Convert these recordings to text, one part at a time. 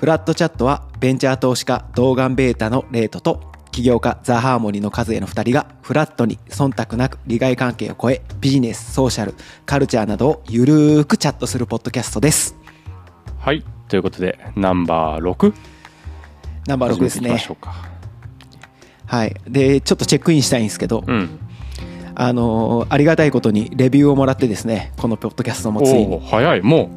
フラットチャットはベンチャー投資家動画ベータのレートと起業家ザ・ハーモニーの数への2人がフラットに忖度なく利害関係を超えビジネスソーシャルカルチャーなどをゆるーくチャットするポッドキャストです。はい。ということでナンバー6ナンバー6ですね。はい。でちょっとチェックインしたいんですけど、うん。あのーありがたいことにレビューをもらってですねこのポッドキャストもついに。早い。も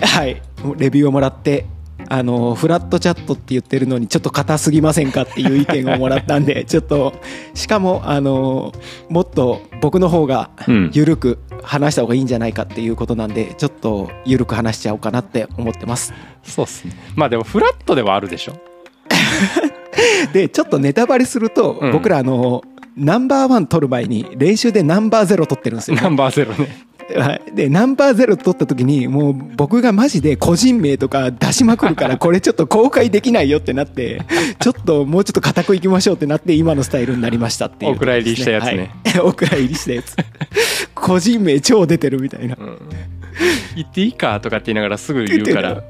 はい。レビューをもらってあのーフラットチャットって言ってるのにちょっと硬すぎませんかっていう意見をもらったんで ちょっとしかもあのーもっと僕の方がうん。緩く話した方がいいんじゃないかっていうことなんでちょっと緩く話しちゃおうかなって思ってます。うそうっすね。まあでもフラットではあるでしょ。でちょっとネタバレすると、うん。僕らあのナンバーワン取る前に練習でナンバーゼロ取ってるんですよ、ナンバーゼロね。はいでナンバーゼロ取った時にもう僕がマジで個人名とか出しまくるから これちょっと公開できないよってなってちょっともうちょっと固くいきましょうってなって今のスタイルになりましたっていう、お蔵入りしたやつね。はい、お蔵入りしたやつ。個人名超出てるみたいな。うん。言っていいかとかって言いながらすぐ言うから。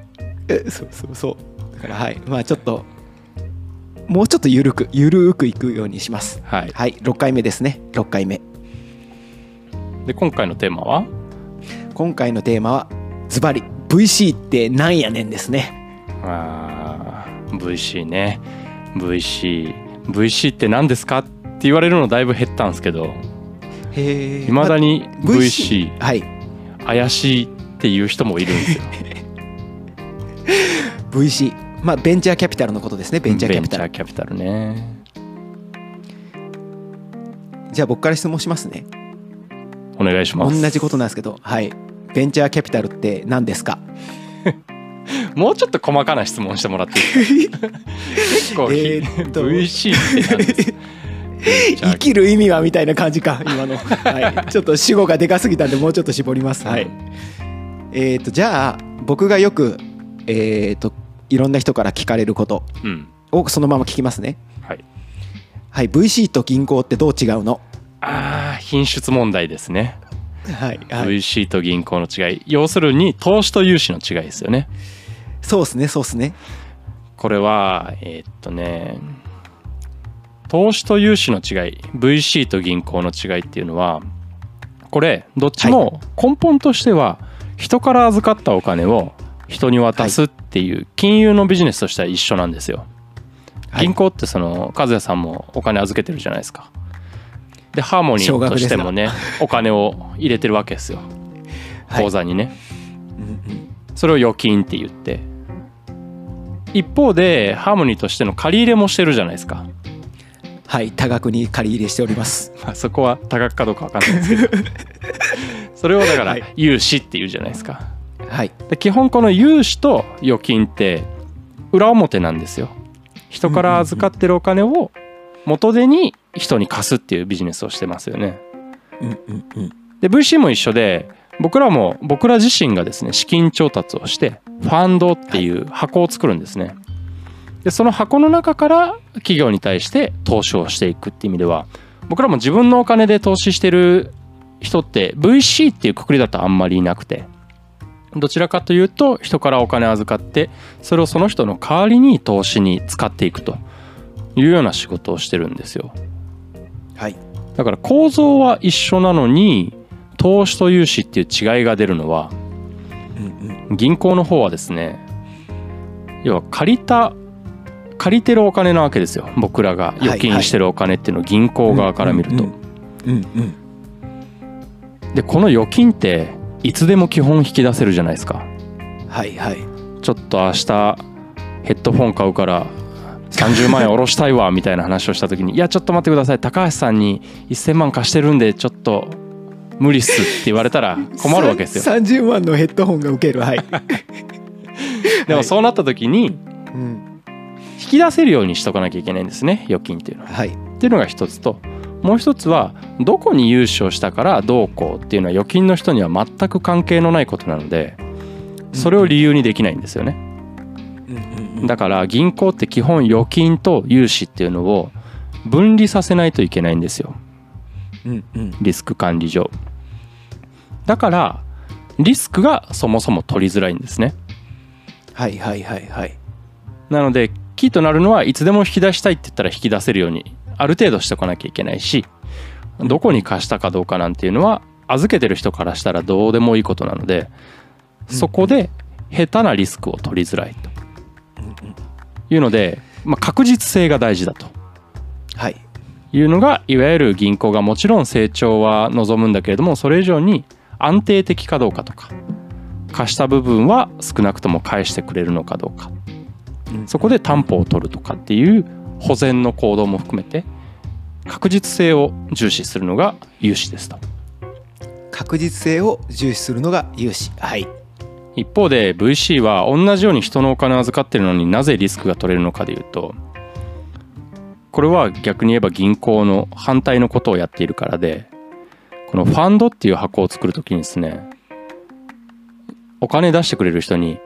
えそうそうそう。だからはい。まあちょっともうちょっとゆるくゆるくいくようにします。はい。はい。6回目ですね。6回目で今回のテーマは？今回のテーマはズバリ VC ってなんやねんですね。あー VC ね。VC VC って何ですか？って言われるのだいぶ減ったんですけど。いまだに VC はい。怪しいっていう人もいるんですよ。VC まあベンチャーキャピタルのことですね。ベンチャーキャピタルベンチャーキャピタルね。じゃあ僕から質問しますねお願いし同ます。じことなんですけどはい。ベンチャーキャピタルって何ですか？もうちょっと細かな質問してもらっていいですか？結構、えーっと。VC 生きる意味はみたいな感じか今の、はい、ちょっと主語がでかすぎたんでもうちょっと絞ります。はい。えー、とじゃあ僕がよくえー、といろんな人から聞かれることうん。をそのまま聞きますね。はい。はい。VC と銀行ってどう違うの？ああ品質問題ですね、はい、はい、VC と銀行の違い。要するに投資と融資の違いですよね。そうですねそうですね。これはえーっとね投資と融資の違い VC と銀行の違いっていうのはこれどっちも根本としては人から預かったお金を人に渡すっていう金融のビジネスとしては一緒なんですよ。はい。銀行ってその和也さんもお金預けてるじゃないですか。でハーモニーとしてもねお金を入れてるわけですよ。はい。口座にね。うんうん。それを預金って言って。一方でハーモニーとしての借り入れもしてるじゃないですか。はい多額に借り入れしております。まあ、そこは多額かどうか分かんないですけど。それをだからはい。融資っていうじゃないですか。はい。で基本この融資と預金って裏表なんですよ。人から預かってるお金を元手に人に貸すっていうビジネスをしてますよね。うんうんうん。で VC も一緒で僕らも僕ら自身がですね資金調達をしてファンドっていう箱を作るんですね。でその箱の中から企業に対して投資をしていくっていう意味では僕らも自分のお金で投資してる人って VC っていうくくりだとあんまりいなくてどちらかというと人からお金預かってそれをその人の代わりに投資に使っていくというような仕事をしてるんですよはい。だから構造は一緒なのに投資と融資っていう違いが出るのはうんうん。銀行の方はですね要は借りた借りてるお金なわけですよ。僕らが預金してるお金っていうのを銀行側から見ると、でこの預金っていつでも基本引き出せるじゃないですか。はいはい。ちょっと明日ヘッドフォン買うから30万円下ろしたいわみたいな話をした時に「いやちょっと待ってください。高橋さんに1000万貸してるんでちょっと無理っす」って言われたら困るわけですよ。さ30万のヘッドホンが受けるはい、でもそうなった時にうん、引き出せるようにしとかなきゃいけないんですね預金っていうのは。はい。っていうのが一つともう一つはどこに融資をしたからどうこうっていうのは預金の人には全く関係のないことなのでそれを理由にできないんですよね。だから銀行って基本預金と融資っていうのを分離させないといけないんですよ。うんうん。リスク管理上。だからリスクがそもそも取りづらいんですね。はいはいはいはい。なのでキーとなるのはいつでも引き出したいって言ったら引き出せるようにある程度しておかなきゃいけないしどこに貸したかどうかなんていうのは預けてる人からしたらどうでもいいことなのでそこで下手なリスクを取りづらいというので、まあ、確実性が大事だと。はい。いうのがいわゆる銀行がもちろん成長は望むんだけれどもそれ以上に安定的かどうかとか貸した部分は少なくとも返してくれるのかどうか。うん。そこで担保を取るとかっていう保全の行動も含めて確実性を重視するのが融資ですと。確実性を重視するのが融資。はい一方で VC は同じように人のお金を預かってるのになぜリスクが取れるのかでいうとこれは逆に言えば銀行の反対のことをやっているからでこのファンドっていう箱を作るときにですねお金出してくれる人に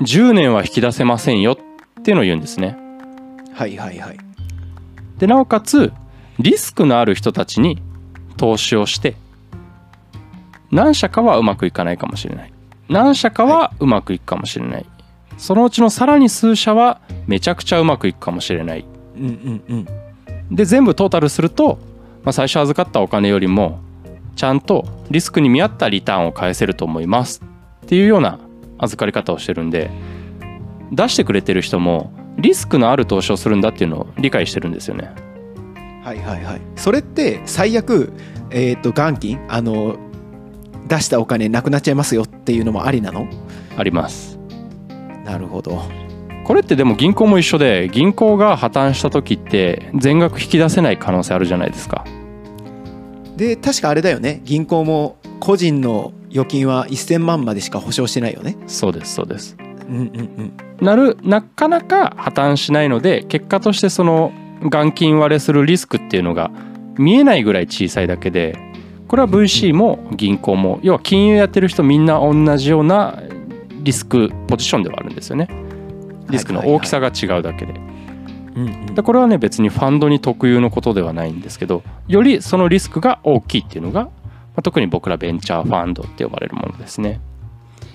10年は引き出せませんよっていうのを言うんですね。はいはいはい。でなおかつリスクのある人たちに投資をして何社かはうまくいかないかもしれない何社かはうまくいくかもしれない、そのうちのさらに数社はめちゃくちゃうまくいくかもしれない。うんうんうん。で全部トータルすると、まあ、最初預かったお金よりもちゃんとリスクに見合ったリターンを返せると思いますっていうような預かり方をしてるんで出してくれてる人もリスクのある投資をするんだっていうのを理解してるんですよね。はいはいはい。それって最悪えっ、と元金あの出したお金なくなっちゃいますよっていうのもありなの？あります。なるほど。これってでも銀行も一緒で銀行が破綻した時って全額引き出せない可能性あるじゃないですか。で確かあれだよね。銀行も個人の預金は1000万までしか保証してないよね。そうですそうです。うんうんうん。なるなかなか破綻しないので結果としてその元金割れするリスクっていうのが見えないぐらい小さいだけでこれは VC も銀行も要は金融やってる人みんな同じようなリスクポジションではあるんですよね。リスクの大きさが違うだけで。でこれはね別にファンドに特有のことではないんですけどよりそのリスクが大きいっていうのが、まあ、特に僕らベンチャーファンドって呼ばれるものですね。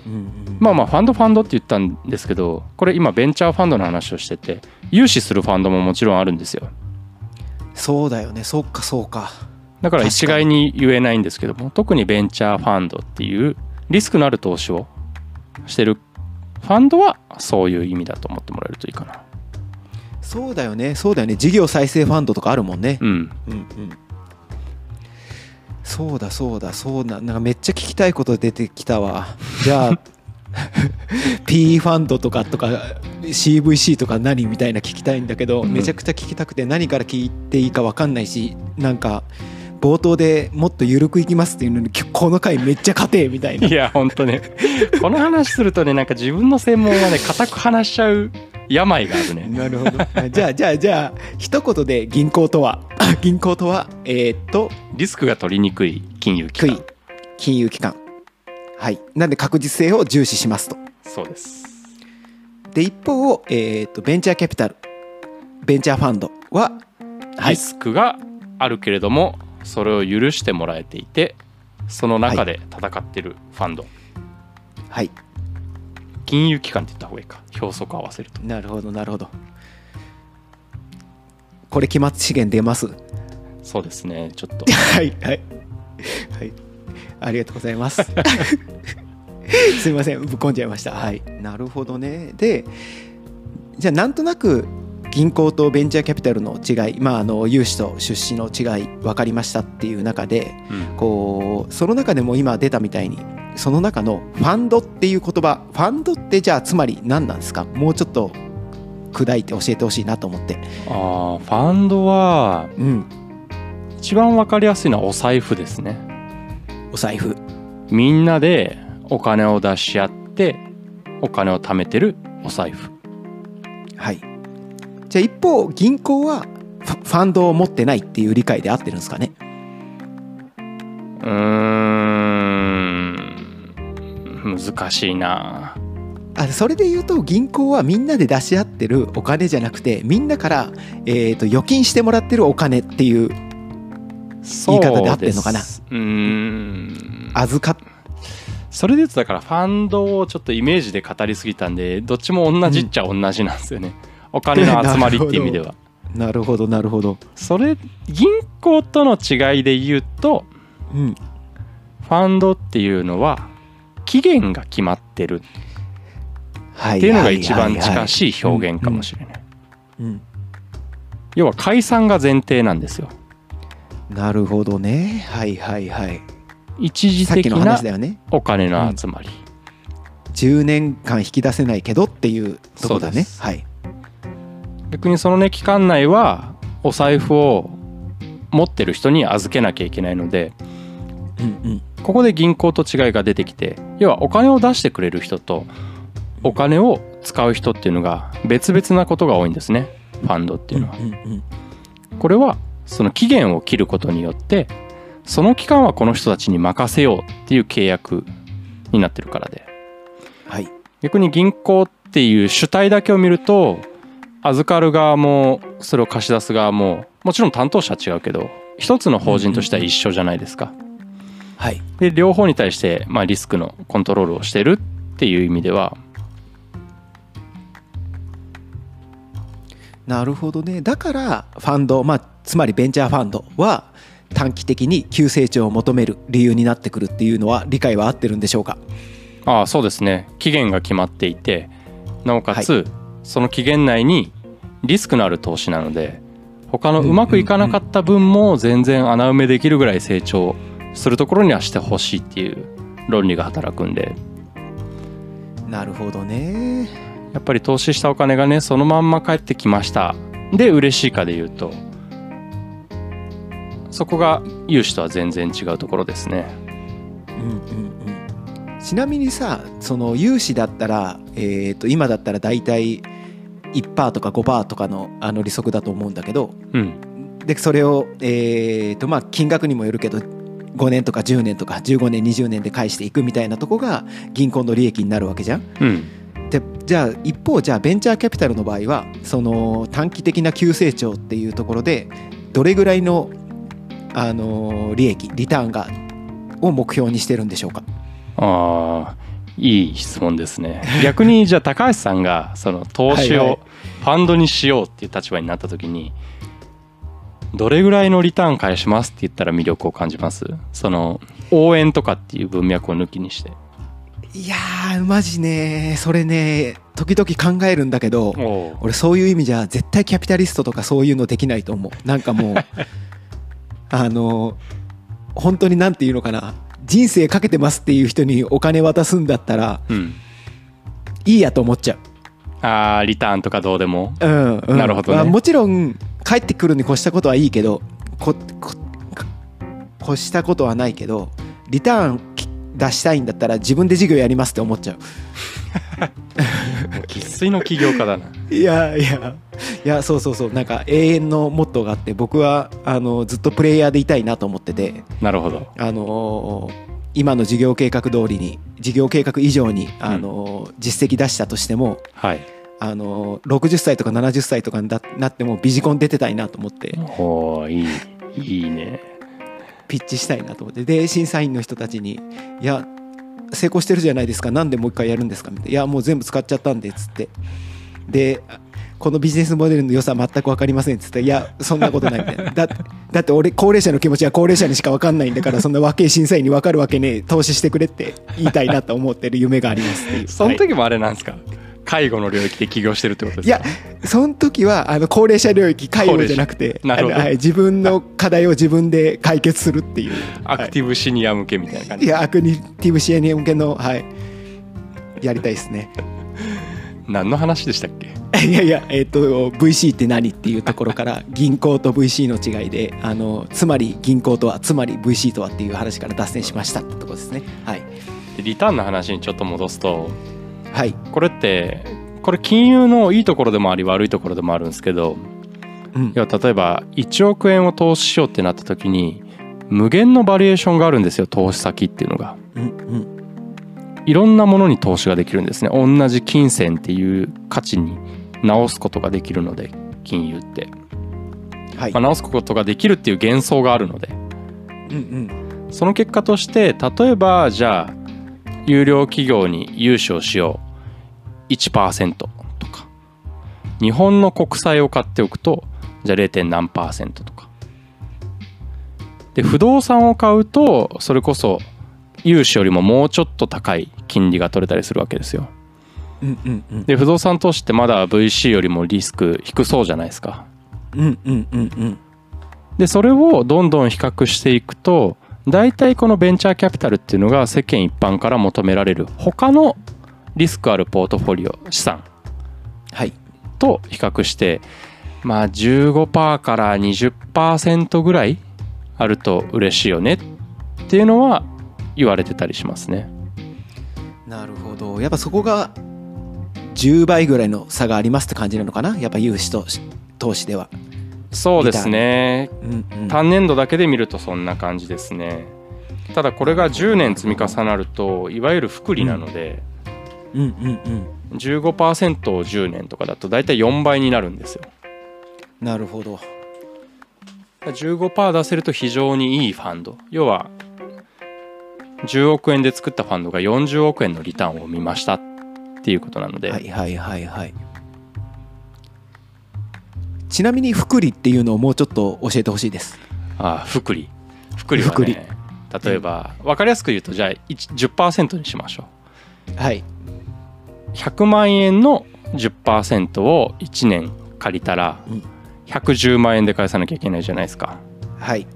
うんうん。まあまあファンドファンドって言ったんですけどこれ今ベンチャーファンドの話をしてて融資するファンドももちろんあるんですよ。そうだよね。そっかそうかだから一概に言えないんですけども特にベンチャーファンドっていうリスクのある投資をしてるファンドはそういう意味だと思ってもらえるといいかな。そうだよね。そうだよね。事業再生ファンドとかあるもんね。うん。うんうん。そうだそうだ。そうだなんかめっちゃ聞きたいこと出てきたわ。じゃあ PE ファンドとかとか CVC とか何みたいな聞きたいんだけど、うん。めちゃくちゃ聞きたくて何から聞いていいか分かんないしなんか冒頭でもっと緩くいきますっていうのにきこの回めっちゃ硬えみたいな。いや本当ねこの話するとねなんか自分の専門はね固く話しちゃう病があるね。なるほど。じゃあじゃあじゃあ一言で銀行とは？銀行とは？えーっとリスクが取りにくい金融機関。金融機関。はい。なんで確実性を重視しますと。そうです。で一方、えー、とベンチャーキャピタル。ベンチャーファンドははい。リスクがあるけれどもそれを許してもらえていてその中で戦ってるファンド、はい。金融機関って言った方がいいか。表則合わせると。なるほどなるほど。これ期末資源出ます？はそうですね。ちょっと。いはい。はい。ありがとうございます。すいません。ぶっこんじゃいました。はい。なるほどね。でじゃあなんとなく銀行とベンチャーキャピタルの違い、まあ、あの融資と出資の違い分かりましたっていう中でうん。こうその中でも今出たみたいにその中のファンドっていう言葉ファンドってじゃあつまり何なんですか？もうちょっと砕いて教えてほしいなと思って。あーファンドはうん。一番わかりやすいのはお財布ですね。お財布。みんなでお金を出し合ってお金を貯めてるお財布。はいじゃあ一方銀行はファンドを持ってないっていう理解で合ってるんですかね？うーん。難しいな。あそれで言うと銀行はみんなで出し合ってるお金じゃなくてみんなから、えー、と預金してもらってるお金っていう言い方で合ってんのかな？うーん。預かっそれで言うとだからファンドをちょっとイメージで語りすぎたんでどっちも同じっちゃ同じなんですよね、お金の集まりっていう意味では。なるほど。なるほど。それ銀行との違いで言うとうん。ファンドっていうのは期限が決まってる。はっていうのが一番近いしい表現かもしれない。うん。要は解散が前提なんですよ。なるほどね。はいはいはい。一時的な話だよね。お金の集まり、10年間引き出せないけどっていうとこだね。そうです。はい逆にそのね期間内はお財布を持ってる人に預けなきゃいけないのでうんうん。ここで銀行と違いが出てきて要はお金を出してくれる人とお金を使う人っていうのが別々なことが多いんですね。ファンドっていうのは。うんうんこれはその期限を切ることによってその期間はこの人たちに任せようっていう契約になってるからで。はい。逆に銀行っていう主体だけを見ると預かる側もそれを貸し出す側ももちろん担当者は違うけど一つの法人としては一緒じゃないですか。はい。で両方に対してまあリスクのコントロールをしてるっていう意味では。なるほどね。だからファンドまあつまりベンチャーファンドは短期的に急成長を求める理由になってくるっていうのは理解は合ってるんでしょうか？ああそうですね。期限が決まっていてなおかつ、その期限内にリスクのある投資なので他のうまくいかなかった分も全然穴埋めできるぐらい成長するところにはしてほしいっていう論理が働くんで。なるほどね。やっぱり投資したお金がねそのまんま返ってきました。で嬉しいかで言うとそこが融資とは全然違うところですね。うんうんうん。ちなみにさその融資だったら、えー、と今だったら大体1%とか5%とかのあの利息だと思うんだけどうん。でそれを、えーとまあ、金額にもよるけど5年とか10年とか15年20年で返していくみたいなとこが銀行の利益になるわけじゃん。うん。でじゃあ一方じゃあベンチャーキャピタルの場合はその短期的な急成長っていうところでどれぐらいの、あの利益リターンがを目標にしてるんでしょうか？ああいい質問ですね。逆にじゃあ高橋さんがその投資をファンドにしようっていう立場になった時にどれぐらいのリターン返しますって言ったら魅力を感じます？その応援とかっていう文脈を抜きにして。いやーマジね。それね時々考えるんだけどお俺そういう意味じゃ絶対キャピタリストとかそういうのできないと思う。なんかもう あの本当になんていうのかな人生かけてますっていう人にお金渡すんだったらうん。いいやと思っちゃう。あーリターンとかどうでも？うんうん。なるほどね。まあもちろん帰ってくるに越したことはいいけどここ越したことはないけどリターン出したいんだったら自分で事業やりますって思っちゃう。生粋の起業家だな。いやいやいやそうそうそう。なんか永遠のモットーがあって僕はあのずっとプレイヤーでいたいなと思ってて。なるほど。あの今の事業計画通りに事業計画以上にあの、実績出したとしてもはい。あの60歳とか70歳とかにななってもビジコン出てたいなと思って。いいいいね。ピッチしたいなと思って。で審査員の人たちに「いや成功してるじゃないですか。なんでもう一回やるんですか?」みたいな「いやもう全部使っちゃったんで」っつって。でこのビジネスモデルの良さ全く分かりませんっつって「いやそんなことない」みたいな。だだって俺高齢者の気持ちは高齢者にしか分かんないんだからそんな若い 審査員に分かるわけねえ。投資してくれって言いたいなと思ってる夢がありますっていう。はいその時もあれなんですか、介護の領域で起業してるってことですか？いやその時はあの高齢者領域介護じゃなくてなるほど。はい、自分の課題を自分で解決するっていう。アクティブシニア向けみたいな感じ、いやアクティブ支援向けのはい。やりたいですね何の話でしたっけ？いやいやえっ、と VC って何っていうところから 銀行と VC の違いであのつまり銀行とはつまり VC とはっていう話から脱線しましたってところですね。はい。でリターンの話にちょっと戻すとはい。これってこれ金融のいいところでもあり悪いところでもあるんですけどうん。要は例えば1億円を投資しようってなった時に無限のバリエーションがあるんですよ投資先っていうのが。うんうんいろんなものに投資ができるんですね。同じ金銭っていう価値に直すことができるので金融って、はい。まあ、直すことができるっていう幻想があるので。うんうん。その結果として例えばじゃあ有料企業に融資をしよう。1%とか。日本の国債を買っておくとじゃあ 0. 何パーセントとか。で不動産を買うとそれこそ融資よりももうちょっと高い金利が取れたりするわけですよ。うんうんうん。で不動産投資ってまだ VC よりもリスク低そうじゃないですか。うんうんうんうん。でそれをどんどん比較していくと大体このベンチャーキャピタルっていうのが世間一般から求められる他のリスクあるポートフォリオ資産はい。と比較してまあ15%から20%ぐらいあると嬉しいよねっていうのは言われてたりしますね。なるほど。やっぱそこが10倍ぐらいの差がありますって感じなのかな？やっぱ融資と投資では。そうですね。うんうん。単年度だけで見るとそんな感じですね。ただこれが10年積み重なるといわゆる複利なので、うん。うんうん15%を10年とかだと大体4倍になるんですよ。なるほど。15%出せると非常にいいファンド。要は10億円で作ったファンドが40億円のリターンを見ましたっていうことなので、はいはいはいはい。ちなみに複利っていうのをもうちょっと教えてほしいです。ああ複利。複利は複利。ね例えば分かりやすく言うとじゃあ1 10%にしましょはい、う100万円の10%を1年借りたらうん。110万円で返さなきゃいけないじゃないですか。はい。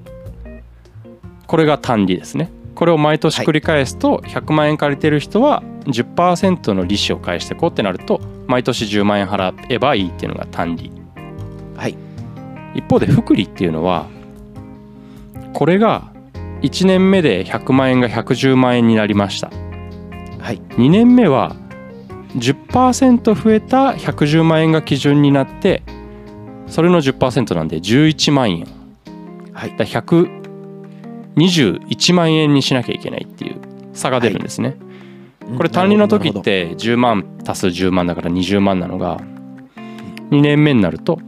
これが単利ですねこれを毎年繰り返すと100万円借りてる人は10%の利子を返してこうってなると毎年10万円払えばいいっていうのが単利。はい。一方で複利っていうのはこれが1年目で100万円が110万円になりました。はい。2年目は10%増えた110万円が基準になってそれの10%なんで11万円。はい。だ121万円にしなきゃいけないっていう差が出るんですね、これ単利の時って10万足す10万だから20万なのが2年目になると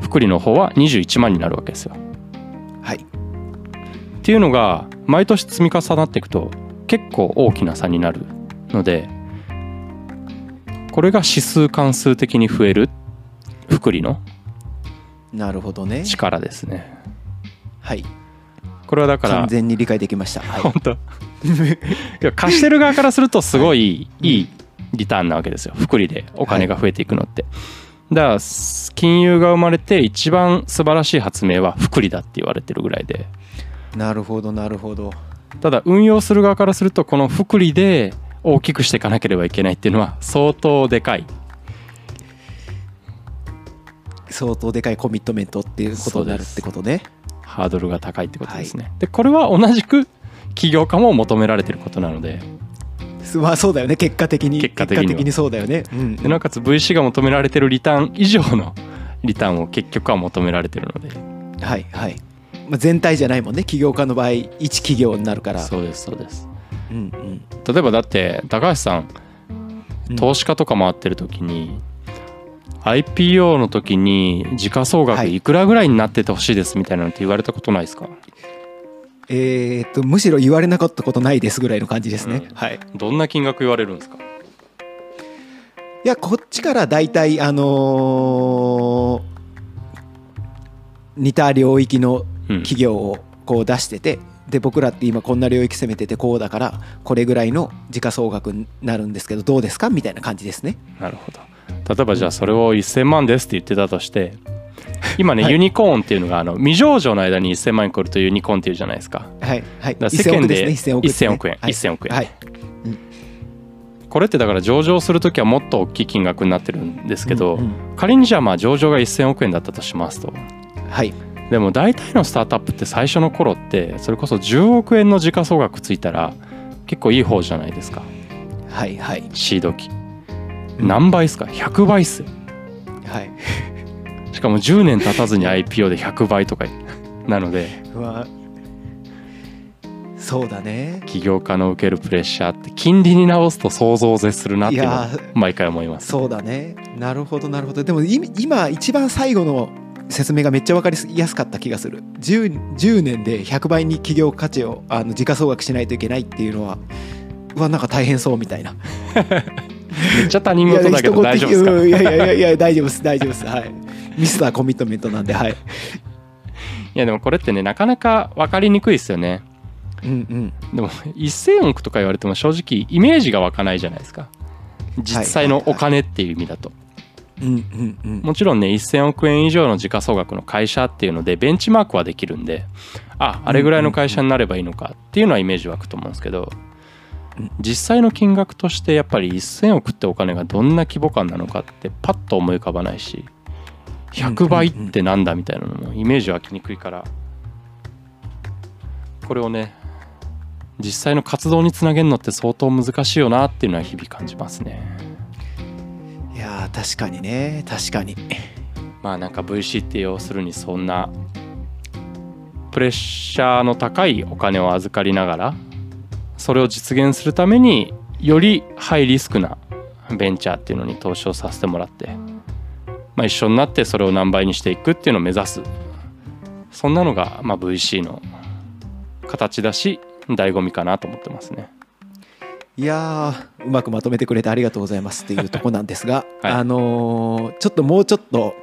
福利の方は21万になるわけですよ。はい。っていうのが毎年積み重なっていくと結構大きな差になるのでこれが指数関数的に増える福利のなるほどね。力ですね。はいこれはだから完全に理解できました、はい。本当。いや貸してる側からするとすごいいいリターンなわけですよ。福利でお金が増えていくのって、だから金融が生まれて一番素晴らしい発明は福利だって言われてるぐらいで。なるほどなるほど。ただ運用する側からするとこの福利で大きくしていかなければいけないっていうのは相当でかい。相当でかいコミットメントっていうことになるってことねハードルが高いってことですね、でこれは同じく起業家も求められてることなので。まあそうだよね結果的に。結果的には。そうだよね、うん。でなおかつ VC が求められてるリターン以上のリターンを結局は求められてるので。はいはい、まあ、全体じゃないもんね。起業家の場合一企業になるから。そうですそうです。うんうん。例えばだって高橋さん。投資家とか回ってる時に、IPO の時に時価総額はい。いくらぐらいになっててほしいですみたいなのって言われたことないですか、えーっとむしろ言われなかったことないですぐらいの感じですね、うん。はい。どんな金額言われるんですか？いやこっちから大体あのー似た領域のうん企業をこう出しててで僕らって今こんな領域攻めててこうだからこれぐらいの時価総額になるんですけどどうですか？みたいな感じですね。なるほど例えばじゃあそれを1000万ですって言ってたとして今ね、はい。ユニコーンっていうのがあの未上場の間に1000万円超えるとユニコーンっていうじゃないですか。はいはい。世間で1000億ですね。1000億円。はい。1000億円。はい。これってだから上場する時はもっと大きい金額になってるんですけど、うんうん仮にじゃあまあ上場が1000億円だったとしますと。はい。でも大体のスタートアップって最初の頃ってそれこそ10億円の時価総額ついたら結構いい方じゃないですか。はいはい。シード機うん何倍っすか？100倍っすよ。はい。しかも10年経たずに IPO で100倍とかなので。そうだね。起業家の受けるプレッシャーって金利に直すと想像を絶するなってい毎回思います。そうだね。なるほどなるほど。でもい今一番最後の説明がめっちゃ分かりやすかった気がする。10, 10年で100倍に企業価値をあの時価総額しないといけないっていうのはうわなんか大変そうみたいな めっちゃ他人事だけど大丈夫ですか？いやいやいやいや大丈夫です大丈夫です。はい。ミスターコミットメントなんではい。いやでもこれってねなかなか分かりにくいですよね。うんうん。でも1000億とか言われても正直イメージが湧かないじゃないですか。実際のお金っていう意味だと。うんうんうん。もちろんね1000億円以上の時価総額の会社っていうのでベンチマークはできるんでああれぐらいの会社になればいいのかっていうのはイメージ湧くと思うんですけど。うん実際の金額としてやっぱり1000億ってお金がどんな規模感なのかってパッと思い浮かばないし100倍ってなんだみたいなのもイメージ湧きにくいからこれをね実際の活動につなげるのって相当難しいよなっていうのは日々感じますね。いやー確かにね確かにまあなんか VC って要するにそんなプレッシャーの高いお金を預かりながらそれを実現するためによりハイリスクなベンチャーっていうのに投資をさせてもらって、まあ、一緒になってそれを何倍にしていくっていうのを目指すそんなのがまあ VC の形だし醍醐味かなと思ってますね。いやーうまくまとめてくれてありがとうございますっていうとこなんですが、はいあのーちょっともうちょっと聞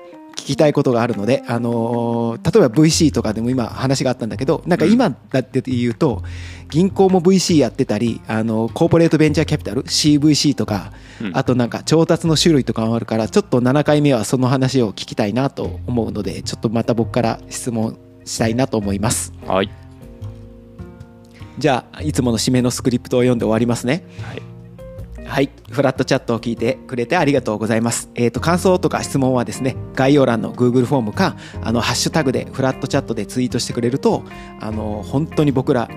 きたいことがあるので、あのー例えば VC とかでも今話があったんだけどなんか今だって言うと銀行も VC やってたりあのコーポレートベンチャーキャピタル CVC とか、うん。あとなんか調達の種類とかもあるからちょっと7回目はその話を聞きたいなと思うのでちょっとまた僕から質問したいなと思います。はい、じゃあいつもの締めのスクリプトを読んで終わりますね。はいはい、フラットチャットを聞いてくれてありがとうございます。えっ、と、感想とか質問はですね、概要欄の Google フォームか、あの、ハッシュタグでフラットチャットでツイートしてくれると、あの、本当に僕ら、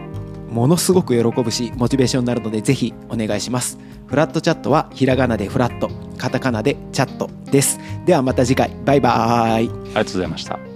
ものすごく喜ぶし、モチベーションになるので、ぜひお願いします。フラットチャットは、ひらがなでフラット、カタカナでチャットです。ではまた次回、バイバーイ。ありがとうございました。